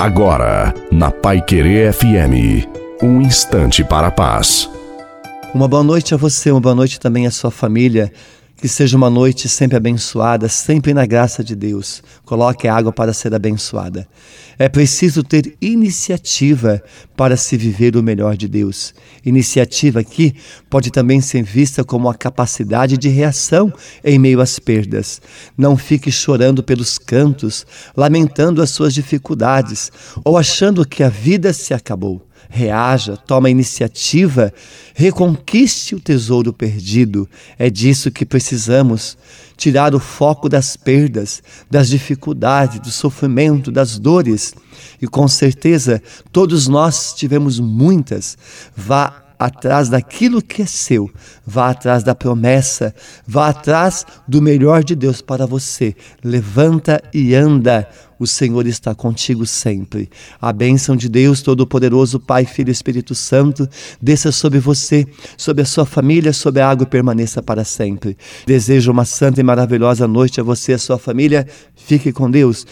Agora, na Pai Querer FM, um instante para a paz. Uma boa noite a você, uma boa noite também à sua família. Que seja uma noite sempre abençoada, sempre na graça de Deus. Coloque a água para ser abençoada. É preciso ter iniciativa para se viver o melhor de Deus. Iniciativa aqui pode também ser vista como a capacidade de reação em meio às perdas. Não fique chorando pelos cantos, lamentando as suas dificuldades ou achando que a vida se acabou reaja, toma iniciativa, reconquiste o tesouro perdido. É disso que precisamos. Tirar o foco das perdas, das dificuldades, do sofrimento, das dores. E com certeza todos nós tivemos muitas. Vá atrás daquilo que é seu, vá atrás da promessa, vá atrás do melhor de Deus para você. Levanta e anda. O Senhor está contigo sempre. A bênção de Deus Todo-Poderoso, Pai, Filho e Espírito Santo, desça sobre você, sobre a sua família, sobre a água e permaneça para sempre. Desejo uma santa e maravilhosa noite a você e a sua família. Fique com Deus